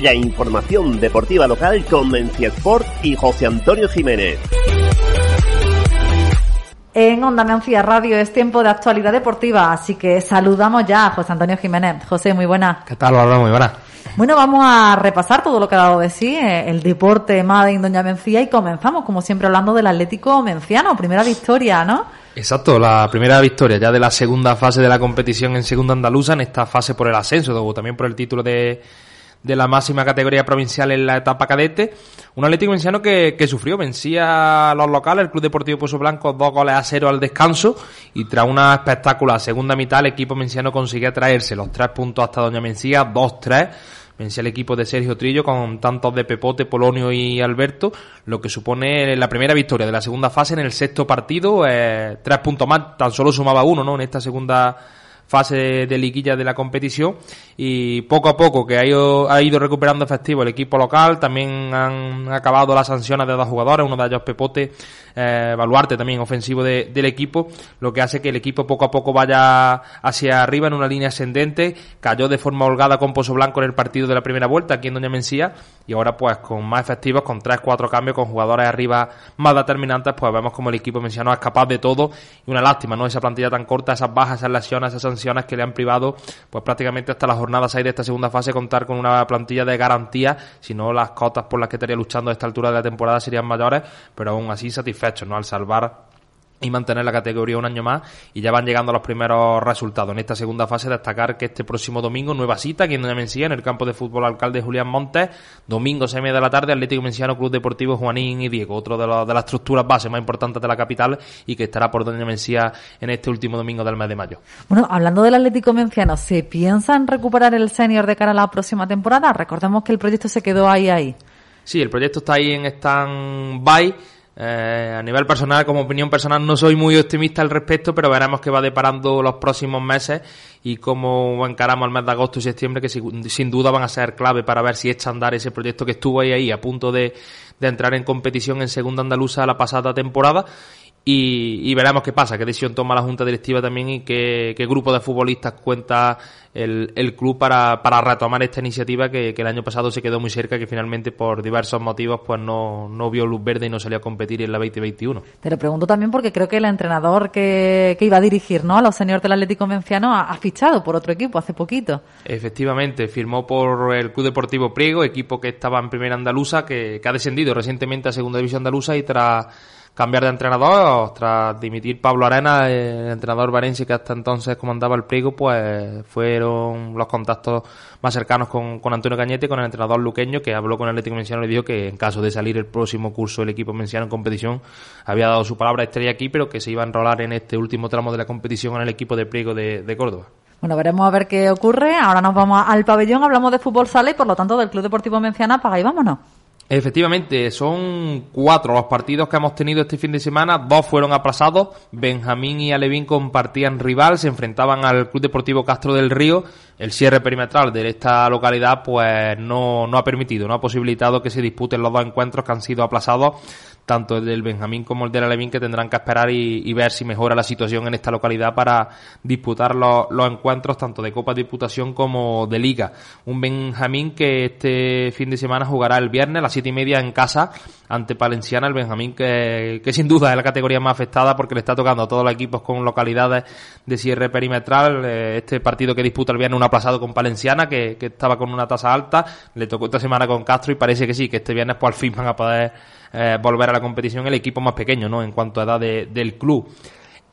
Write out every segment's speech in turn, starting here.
la información deportiva local con Mencia Sport y José Antonio Jiménez. En Onda Mencía Radio es tiempo de actualidad deportiva, así que saludamos ya a José Antonio Jiménez. José, muy buena. ¿Qué tal? Muy buena. Bueno, vamos a repasar todo lo que ha dado de sí eh, el deporte Made en Doña Mencía y comenzamos, como siempre, hablando del Atlético Menciano. Primera victoria, ¿no? Exacto, la primera victoria ya de la segunda fase de la competición en segunda andaluza, en esta fase por el ascenso, o también por el título de, de la máxima categoría provincial en la etapa cadete. Un Atlético Menciano que, que sufrió, vencía a los locales, el Club Deportivo Pozo Blanco, dos goles a cero al descanso y tras una espectacular segunda mitad el equipo menciano consiguió traerse los tres puntos hasta Doña Mencía, dos tres Vencía el equipo de Sergio Trillo con tantos de Pepote, Polonio y Alberto, lo que supone la primera victoria de la segunda fase en el sexto partido. Eh, tres puntos más, tan solo sumaba uno, ¿no? En esta segunda fase de liguilla de la competición y poco a poco que ha ido, ha ido recuperando efectivo el equipo local, también han acabado las sanciones de dos jugadores, uno de ellos Pepote, eh, Baluarte también ofensivo del equipo, lo que hace que el equipo poco a poco vaya hacia arriba en una línea ascendente, cayó de forma holgada con Pozo Blanco en el partido de la primera vuelta aquí en Doña Mencía y ahora pues con más efectivos, con tres, cuatro cambios, con jugadores arriba más determinantes, pues vemos como el equipo menciano es capaz de todo y una lástima, ¿no? Esa plantilla tan corta, esas bajas, esas lesiones, esas sanciones que le han privado pues prácticamente hasta las jornada 6 de esta segunda fase contar con una plantilla de garantía, si no las cotas por las que estaría luchando a esta altura de la temporada serían mayores, pero aún así satisfechos, ¿no? Al salvar y mantener la categoría un año más y ya van llegando los primeros resultados. En esta segunda fase destacar que este próximo domingo nueva cita aquí en Doña Mencía en el campo de fútbol alcalde Julián Montes, domingo media de la tarde Atlético Menciano Club Deportivo Juanín y Diego, otro de, de las estructuras bases más importantes de la capital y que estará por Doña Mencía en este último domingo del mes de mayo. Bueno, hablando del Atlético Menciano, ¿se piensa en recuperar el senior de cara a la próxima temporada? Recordemos que el proyecto se quedó ahí ahí. Sí, el proyecto está ahí en stand-by eh, a nivel personal, como opinión personal, no soy muy optimista al respecto, pero veremos qué va deparando los próximos meses y cómo encaramos el mes de agosto y septiembre, que sin duda van a ser clave para ver si echa a andar ese proyecto que estuvo ahí, ahí a punto de, de entrar en competición en segunda andaluza la pasada temporada y, veremos qué pasa, qué decisión toma la Junta Directiva también y qué, grupo de futbolistas cuenta el, el club para, para, retomar esta iniciativa que, el año pasado se quedó muy cerca, que finalmente por diversos motivos pues no, no vio luz verde y no salió a competir en la 2021. Te lo pregunto también porque creo que el entrenador que, que iba a dirigir ¿no? a los señores del Atlético Menciano ha, fichado por otro equipo hace poquito. Efectivamente, firmó por el Club Deportivo Priego, equipo que estaba en primera andaluza, que, que ha descendido recientemente a segunda división andaluza y tras cambiar de entrenador tras dimitir Pablo Arena, el entrenador varense que hasta entonces comandaba el pliego, pues fueron los contactos más cercanos con, Antonio Cañete, con el entrenador luqueño, que habló con el Atlético Menciano y dijo que en caso de salir el próximo curso el equipo menciano en competición, había dado su palabra estrella aquí, pero que se iba a enrolar en este último tramo de la competición en el equipo de pliego de, Córdoba. Bueno, veremos a ver qué ocurre. Ahora nos vamos al pabellón, hablamos de fútbol sala y por lo tanto del Club Deportivo Menciana, paga y vámonos. Efectivamente, son cuatro los partidos que hemos tenido este fin de semana, dos fueron aplazados, Benjamín y Alevín compartían rival, se enfrentaban al Club Deportivo Castro del Río, el cierre perimetral de esta localidad pues no, no ha permitido, no ha posibilitado que se disputen los dos encuentros que han sido aplazados tanto el del Benjamín como el del Alevín, que tendrán que esperar y, ver si mejora la situación en esta localidad para disputar los, encuentros tanto de Copa de Diputación como de Liga. Un Benjamín que este fin de semana jugará el viernes a las siete y media en casa ante Palenciana, el Benjamín que, que sin duda es la categoría más afectada porque le está tocando a todos los equipos con localidades de cierre perimetral. Eh, este partido que disputa el viernes un aplazado con Palenciana, que, que estaba con una tasa alta, le tocó esta semana con Castro y parece que sí, que este viernes pues al fin van a poder eh, volver a la competición el equipo más pequeño, ¿no? En cuanto a edad del club.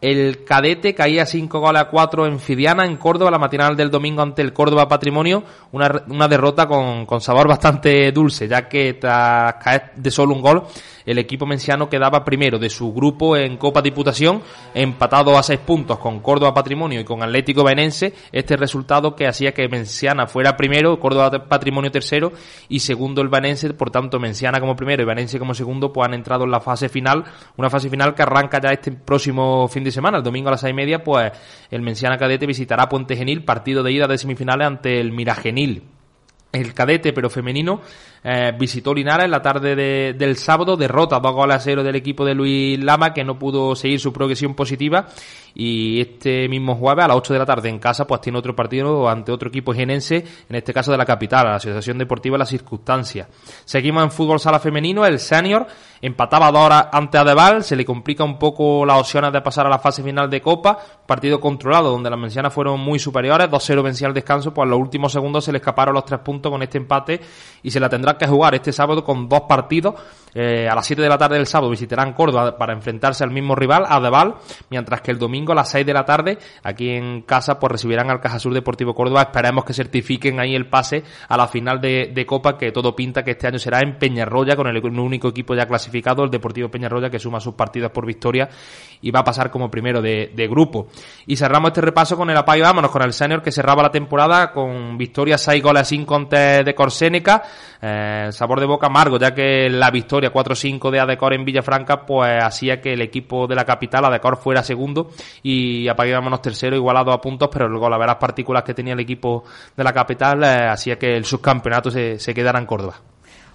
El cadete caía 5 goles a 4 en Fidiana, en Córdoba, la matinal del domingo ante el Córdoba Patrimonio. Una, una derrota con, con sabor bastante dulce, ya que tras caer de solo un gol, el equipo menciano quedaba primero de su grupo en Copa Diputación, empatado a seis puntos con Córdoba Patrimonio y con Atlético Benense. Este resultado que hacía que Menciana fuera primero, Córdoba Patrimonio tercero y segundo el Benense. Por tanto, Menciana como primero y Benense como segundo, pues han entrado en la fase final. Una fase final que arranca ya este próximo fin de semana, el domingo a las seis y media, pues el Menciana Cadete visitará Puente Genil, partido de ida de semifinales ante el Miragenil. el cadete, pero femenino, eh, visitó Linares la tarde de, del sábado, derrota dos goles a cero del equipo de Luis Lama, que no pudo seguir su progresión positiva, y este mismo jueves a las 8 de la tarde en casa, pues tiene otro partido ante otro equipo genense, en este caso de la capital, la Asociación Deportiva La Circunstancia. Seguimos en fútbol sala femenino, el senior empataba dos horas ante Adeval, se le complica un poco las opciones de pasar a la fase final de Copa, partido controlado, donde las mencianas fueron muy superiores, 2-0 vencía al descanso, pues en los últimos segundos se le escaparon los tres puntos con este empate y se la tendrá que jugar este sábado con dos partidos. Eh, a las 7 de la tarde del sábado visitarán Córdoba para enfrentarse al mismo rival, Adeval, mientras que el domingo a las 6 de la tarde, aquí en casa, pues recibirán al Cajasur Deportivo Córdoba. Esperemos que certifiquen ahí el pase a la final de, Copa, que todo pinta que este año será en Peñarroya, con el, único equipo ya clasificado, el Deportivo Peñarroya, que suma sus partidos por victoria y va a pasar como primero de, grupo. Y cerramos este repaso con el apayo, vámonos, con el senior que cerraba la temporada con victoria 6 goles a 5 ante de Corsénica. Eh, sabor de boca amargo, ya que la victoria 4-5 de Adecor en Villafranca, pues hacía que el equipo de la capital, Adecor, fuera segundo y apagábamos tercero, igualado a puntos, pero luego la las partículas que tenía el equipo de la capital eh, hacía que el subcampeonato se, se quedara en Córdoba.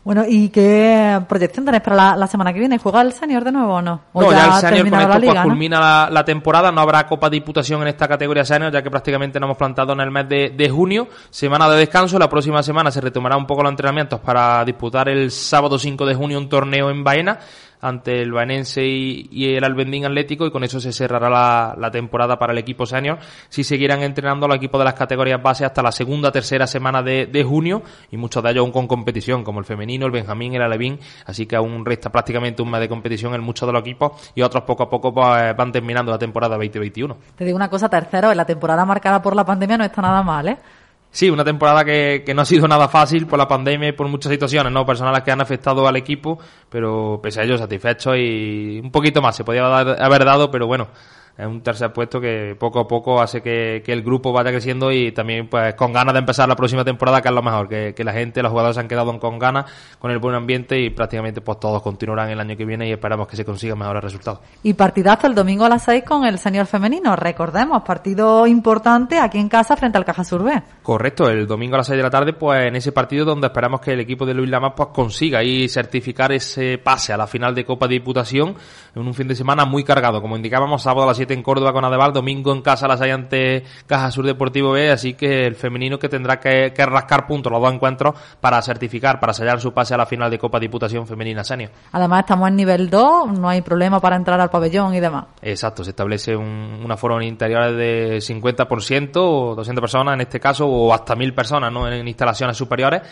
Bueno, ¿y qué proyección tenéis para la, semana que viene? ¿Juega el senior de nuevo o no? no, ya, el senior con esto pues, culmina la, temporada, no habrá Copa Diputación en esta categoría senior, ya que prácticamente nos hemos plantado en el mes de, de, junio. Semana de descanso, la próxima semana se retomará un poco los entrenamientos para disputar el sábado 5 de junio un torneo en Baena ante el Baenense y, el Albendín Atlético y con eso se cerrará la, temporada para el equipo senior. Si seguirán entrenando los equipos de las categorías base hasta la segunda, tercera semana de, junio y muchos de ellos aún con competición, como el femenino, el Benjamín, el Alevín, así que aún resta prácticamente un mes de competición en muchos de los equipos y otros poco a poco pues, van terminando la temporada 2021. Te digo una cosa, tercero, en la temporada marcada por la pandemia no está nada mal, ¿eh? Sí, una temporada que, que, no ha sido nada fácil por la pandemia y por muchas situaciones no personales que han afectado al equipo, pero pese a ello satisfecho y un poquito más se podía haber dado, pero bueno, es un tercer puesto que poco a poco hace que, el grupo vaya creciendo y también pues con ganas de empezar la próxima temporada que es lo mejor, que, la gente, los jugadores se han quedado con ganas, con el buen ambiente y prácticamente pues todos continuarán el año que viene y esperamos que se consigan mejores resultados. Y partidazo el domingo a las 6 con el señor femenino, recordemos, partido importante aquí en casa frente al Caja Surbe. Correcto, el domingo a las 6 de la tarde pues en ese partido donde esperamos que el equipo de Luis Lamas pues consiga y certificar ese pase a la final de Copa de Diputación en un fin de semana muy cargado, como indicábamos sábado a las 7 en Córdoba con Adeval, domingo en casa las hay ante Caja Sur Deportivo B, así que el femenino que tendrá que, rascar puntos los dos encuentros para certificar, para sellar su pase a la final de Copa Diputación Femenina Senior. Además estamos en nivel 2, no hay problema para entrar al pabellón y demás. Exacto, se establece un, una foro interior de 50% o 200 personas en este caso o hasta 1000 personas ¿no? en instalaciones superiores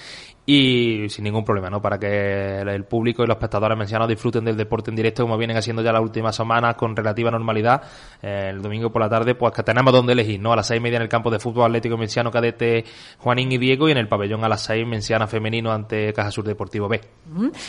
y sin ningún problema, ¿no? Para que el público y los espectadores mencionados disfruten del deporte en directo como vienen haciendo ya las últimas semanas con relativa normalidad. Eh, el domingo por la tarde, pues que tenemos donde elegir, ¿no? A las seis y media en el campo de fútbol atlético menciano cadete Juanín y Diego y en el pabellón a las seis menciana femenino ante Caja Sur Deportivo B.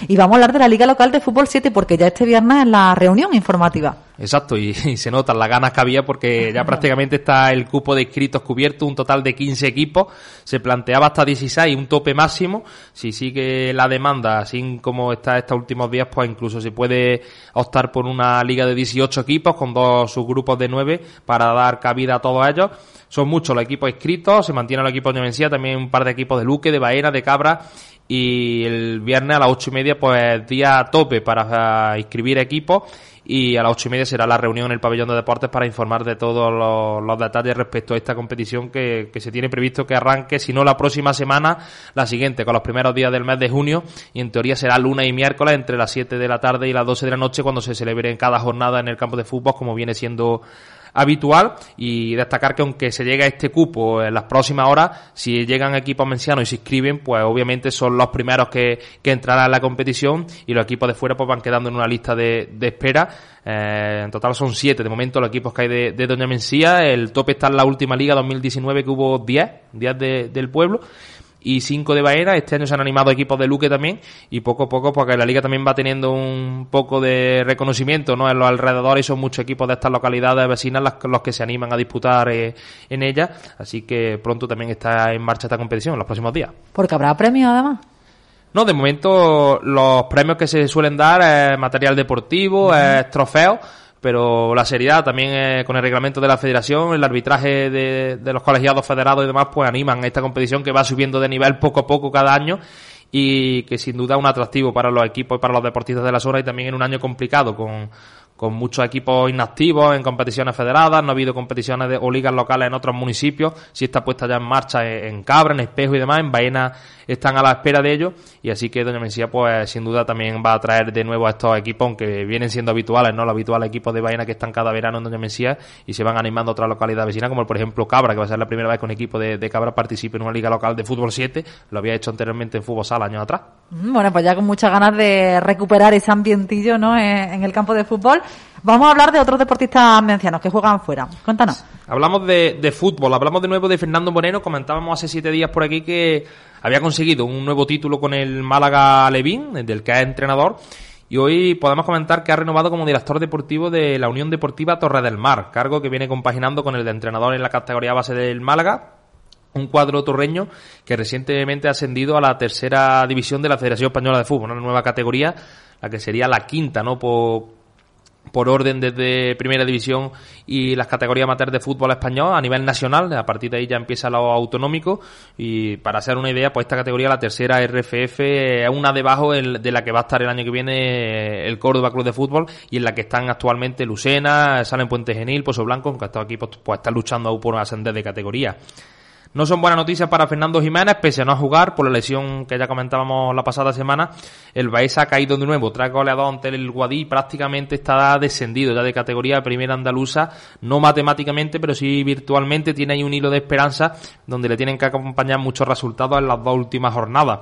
Y vamos a hablar de la Liga Local de Fútbol 7 porque ya este viernes es la reunión informativa. Exacto, y, se notan las ganas que había porque ya prácticamente está el cupo de inscritos cubierto, un total de 15 equipos, se planteaba hasta 16, un tope máximo, si sigue la demanda, así como está estos últimos días, pues incluso se puede optar por una liga de 18 equipos con dos subgrupos de 9 para dar cabida a todos ellos. Son muchos los equipos inscritos, se mantiene el equipo de Mencía, también un par de equipos de Luque, de Baena, de Cabra y el viernes a las ocho y media pues día tope para inscribir equipos y a las ocho y media será la reunión en el pabellón de deportes para informar de todos los, detalles respecto a esta competición que, se tiene previsto que arranque, si no la próxima semana, la siguiente, con los primeros días del mes de junio y en teoría será lunes y miércoles entre las 7 de la tarde y las 12 de la noche cuando se celebre cada jornada en el campo de fútbol como viene siendo habitual y destacar que aunque se llegue a este cupo en las próximas horas, si llegan equipos mencianos y se inscriben, pues obviamente son los primeros que, que entrarán en la competición y los equipos de fuera pues van quedando en una lista de, de espera. Eh, en total son siete de momento los equipos que hay de, de Doña Mencía. El tope está en la última liga 2019 que hubo 10, 10 de, del pueblo y 5 de Baena. Este año se han animado equipos de Luque también y poco a poco, porque la liga también va teniendo un poco de reconocimiento ¿no? en los alrededores y son muchos equipos de estas localidades vecinas los, que se animan a disputar eh, en ella. Así que pronto también está en marcha esta competición en los próximos días. Porque habrá premios además. No, de momento los premios que se suelen dar es material deportivo, es trofeos pero la seriedad también eh, con el reglamento de la federación, el arbitraje de, de los colegiados federados y demás, pues animan esta competición que va subiendo de nivel poco a poco cada año y que sin duda es un atractivo para los equipos y para los deportistas de la zona y también en un año complicado con, con muchos equipos inactivos en competiciones federadas, no ha habido competiciones de, o ligas locales en otros municipios, si está puesta ya en marcha en, Cabra, en Espejo y demás, en Baena están a la espera de ello, y así que Doña Mencía pues sin duda también va a traer de nuevo a estos equipos, aunque vienen siendo habituales, ¿no? Los habituales equipos de Baena que están cada verano en Doña Mencía y se van animando otras localidades vecinas, como por ejemplo Cabra, que va a ser la primera vez que un equipo de, de Cabra participe en una liga local de fútbol 7, lo había hecho anteriormente en fútbol sala años atrás. Mm, bueno, pues ya con muchas ganas de recuperar ese ambientillo, ¿no? en el campo de fútbol. Vamos a hablar de otros deportistas mencianos que juegan fuera. Cuéntanos. Hablamos de, de, fútbol, hablamos de nuevo de Fernando Moreno. Comentábamos hace siete días por aquí que había conseguido un nuevo título con el Málaga Levín, del que es entrenador. Y hoy podemos comentar que ha renovado como director deportivo de la Unión Deportiva Torre del Mar, cargo que viene compaginando con el de entrenador en la categoría base del Málaga, un cuadro torreño que recientemente ha ascendido a la tercera división de la Federación Española de Fútbol, una nueva categoría, la que sería la quinta, ¿no? Por, por orden desde Primera División y las categorías amateur de fútbol español a nivel nacional. A partir de ahí ya empieza lo autonómico y para hacer una idea, pues esta categoría, la tercera RFF, es una debajo de la que va a estar el año que viene el Córdoba Club de Fútbol y en la que están actualmente Lucena, Salen Puente Genil, Pozo Blanco, que estos equipos pues están luchando aún por ascender de categoría. No son buenas noticias para Fernando Jiménez, pese a no jugar por la lesión que ya comentábamos la pasada semana. El Baeza ha caído de nuevo, tras goleador ante el Guadí, prácticamente está descendido ya de categoría primera andaluza, no matemáticamente, pero sí virtualmente. Tiene ahí un hilo de esperanza donde le tienen que acompañar muchos resultados en las dos últimas jornadas.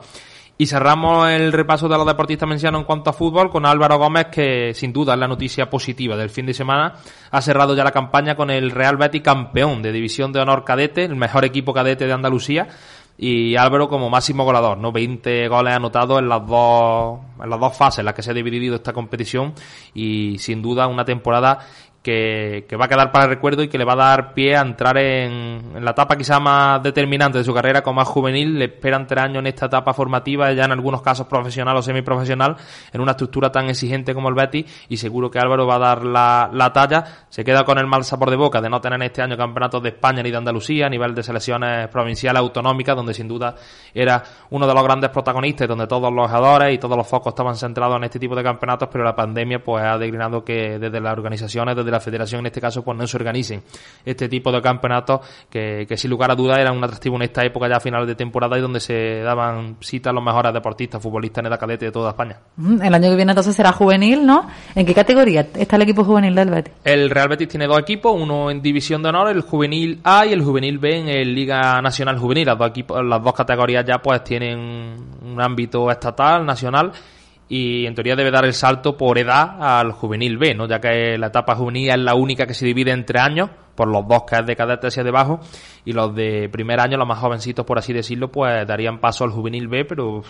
Y cerramos el repaso de los deportistas mencionados en cuanto a fútbol con Álvaro Gómez, que sin duda es la noticia positiva del fin de semana. Ha cerrado ya la campaña con el Real Betis campeón de División de Honor Cadete, el mejor equipo cadete de Andalucía. Y Álvaro como máximo goleador, ¿no? 20 goles anotados en las dos, en las dos fases en las que se ha dividido esta competición. Y sin duda una temporada que, va a quedar para el recuerdo y que le va a dar pie a entrar en, la etapa quizá más determinante de su carrera como más juvenil. Le esperan tres años en esta etapa formativa, ya en algunos casos profesional o semiprofesional, en una estructura tan exigente como el Betis y seguro que Álvaro va a dar la, la talla. Se queda con el mal sabor de boca de no tener este año campeonatos de España ni de Andalucía a nivel de selecciones provinciales autonómicas, donde sin duda era uno de los grandes protagonistas, donde todos los jugadores y todos los focos estaban centrados en este tipo de campeonatos, pero la pandemia pues ha declinado que desde las organizaciones, desde la federación en este caso, pues no se organicen este tipo de campeonatos que, sin lugar a dudas eran un atractivo en esta época ya a finales de temporada y donde se daban cita a los mejores deportistas, futbolistas en edad cadete de toda España. Mm, el año que viene entonces será juvenil, ¿no? ¿En qué categoría está el equipo juvenil del Betis? El Real Betis tiene dos equipos, uno en División de Honor, el Juvenil A y el Juvenil B en el Liga Nacional Juvenil. Las dos, equipos, las dos categorías ya pues tienen un ámbito estatal, nacional y en teoría debe dar el salto por edad al juvenil B, ¿no? ya que la etapa juvenil es la única que se divide entre años, por los dos que es de cadete hacia debajo, y los de primer año, los más jovencitos por así decirlo, pues darían paso al juvenil B, pero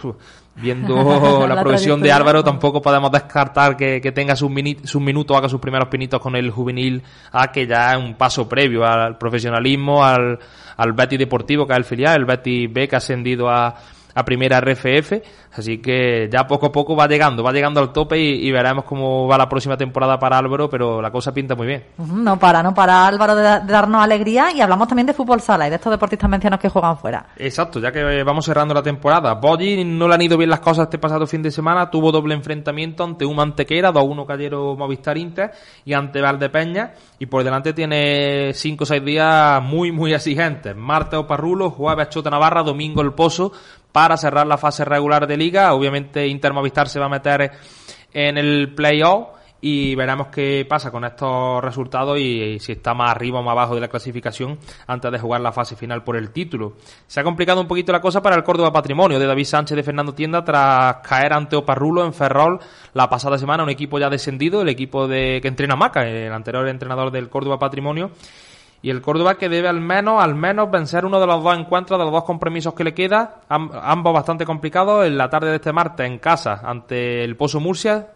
viendo la, progresión de Álvaro tampoco podemos descartar que, tenga sus, sus minutos, haga sus primeros pinitos con el juvenil A, que ya es un paso previo al profesionalismo, al, al Betty Deportivo, que es el filial, el Betty B que ha ascendido a a primera RFF, así que ya poco a poco va llegando, va llegando al tope y, veremos cómo va la próxima temporada para Álvaro, pero la cosa pinta muy bien. No para, no para Álvaro de, darnos alegría y hablamos también de fútbol sala y de estos deportistas mencionados que juegan fuera. Exacto, ya que vamos cerrando la temporada. Boggy no le han ido bien las cosas este pasado fin de semana, tuvo doble enfrentamiento ante un Mantequera, 2-1 cayeron Movistar Inter y ante Valdepeña y por delante tiene 5 o 6 días muy muy exigentes. Martes Oparrulo, jueves Chota Navarra, domingo El Pozo, para cerrar la fase regular de liga. Obviamente Inter Movistar se va a meter en el playoff y veremos qué pasa con estos resultados y, si está más arriba o más abajo de la clasificación antes de jugar la fase final por el título. Se ha complicado un poquito la cosa para el Córdoba Patrimonio de David Sánchez de Fernando Tienda tras caer ante Oparrulo en Ferrol la pasada semana, un equipo ya descendido, el equipo de que entrena Maca, el anterior entrenador del Córdoba Patrimonio y el Córdoba que debe al menos, al menos vencer uno de los dos encuentros, de los dos compromisos que le queda, ambos bastante complicados, en la tarde de este martes en casa ante el Pozo Murcia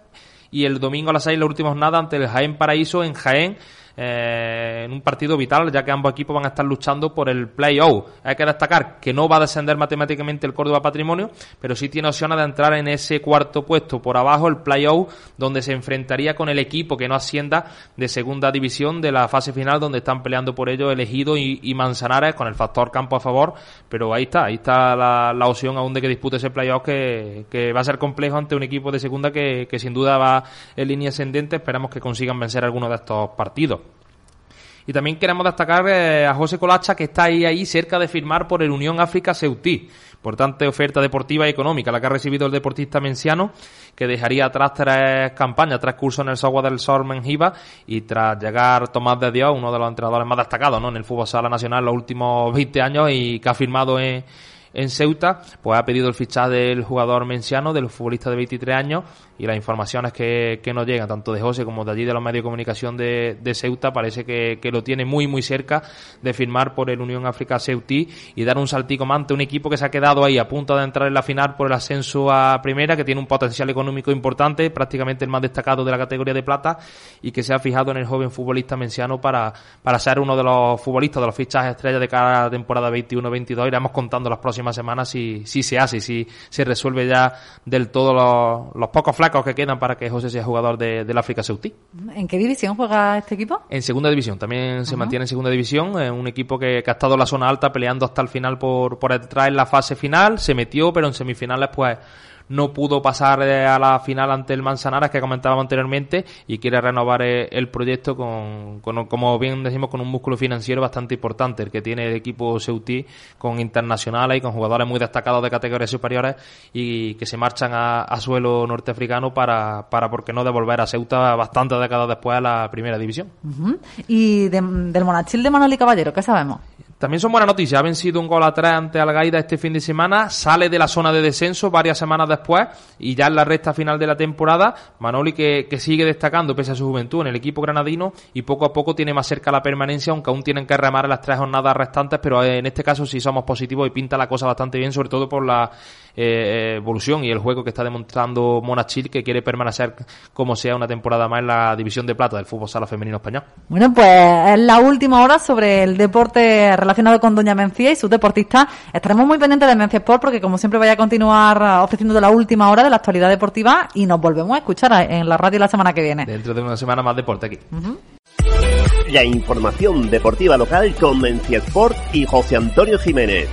y el domingo a las seis la última jornada ante el Jaén Paraíso en Jaén eh, en un partido vital, ya que ambos equipos van a estar luchando por el play-off. Hay que destacar que no va a descender matemáticamente el Córdoba Patrimonio, pero sí tiene opciones de entrar en ese cuarto puesto por abajo, el play-off, donde se enfrentaría con el equipo que no ascienda de segunda división de la fase final, donde están peleando por ello Elegido y, Manzanares, con el factor campo a favor, pero ahí está, ahí está la, la opción aún de que dispute ese playoff que, va a ser complejo ante un equipo de segunda que, que sin duda va en línea ascendente. Esperamos que consigan vencer algunos de estos partidos. Y también queremos destacar eh, a José Colacha, que está ahí, ahí cerca de firmar por el Unión África Ceutí. Importante oferta deportiva y económica, la que ha recibido el deportista menciano, que dejaría atrás tres campañas, tres cursos en el software del SOR Menjiva y tras llegar Tomás de Dios, uno de los entrenadores más destacados ¿no? en el fútbol sala nacional los últimos 20 años y que ha firmado en en Ceuta, pues ha pedido el fichaje del jugador menciano, del futbolista de 23 años, y las informaciones que, que nos llegan, tanto de José como de allí de los medios de comunicación de, de Ceuta, parece que, que, lo tiene muy, muy cerca de firmar por el Unión África Ceutí y dar un saltico más ante un equipo que se ha quedado ahí a punto de entrar en la final por el ascenso a primera, que tiene un potencial económico importante, prácticamente el más destacado de la categoría de plata, y que se ha fijado en el joven futbolista menciano para, para ser uno de los futbolistas de los fichajes estrellas de cada temporada 21-22. Iremos contando las próximas semanas si, si se hace, si se resuelve ya del todo los, los pocos que quedan para que José sea jugador de, del África Ceutí. ¿En qué división juega este equipo? En segunda división, también se uh -huh. mantiene en segunda división, es un equipo que, que, ha estado en la zona alta peleando hasta el final por, por entrar en la fase final, se metió, pero en semifinales pues no pudo pasar eh, a la final ante el Manzanares que comentábamos anteriormente y quiere renovar eh, el proyecto con, con, como bien decimos, con un músculo financiero bastante importante, el que tiene el equipo Ceutí con internacionales y con jugadores muy destacados de categorías superiores y que se marchan a, a suelo norteafricano para, para, ¿por qué no, devolver a Ceuta bastantes décadas después a la primera división. ¿Y de, del Monachil de Manoli Caballero, qué sabemos? También son buenas noticias. Ha vencido un gol a tres ante Algaida este fin de semana. Sale de la zona de descenso varias semanas después. Y ya en la recta final de la temporada, Manoli que, que, sigue destacando pese a su juventud en el equipo granadino. Y poco a poco tiene más cerca la permanencia, aunque aún tienen que remar las tres jornadas restantes. Pero en este caso sí somos positivos y pinta la cosa bastante bien, sobre todo por la eh, evolución y el juego que está demostrando Monachil, que quiere permanecer como sea una temporada más en la división de plata del fútbol sala femenino español. Bueno, pues es la última hora sobre el deporte relacionado con Doña Mencía y sus deportistas. Estaremos muy pendientes de Mencía Sport porque como siempre vaya a continuar ofreciendo la última hora de la actualidad deportiva y nos volvemos a escuchar en la radio la semana que viene. Dentro de una semana más deporte aquí. Uh -huh. La información deportiva local con Mencía Sport y José Antonio Jiménez.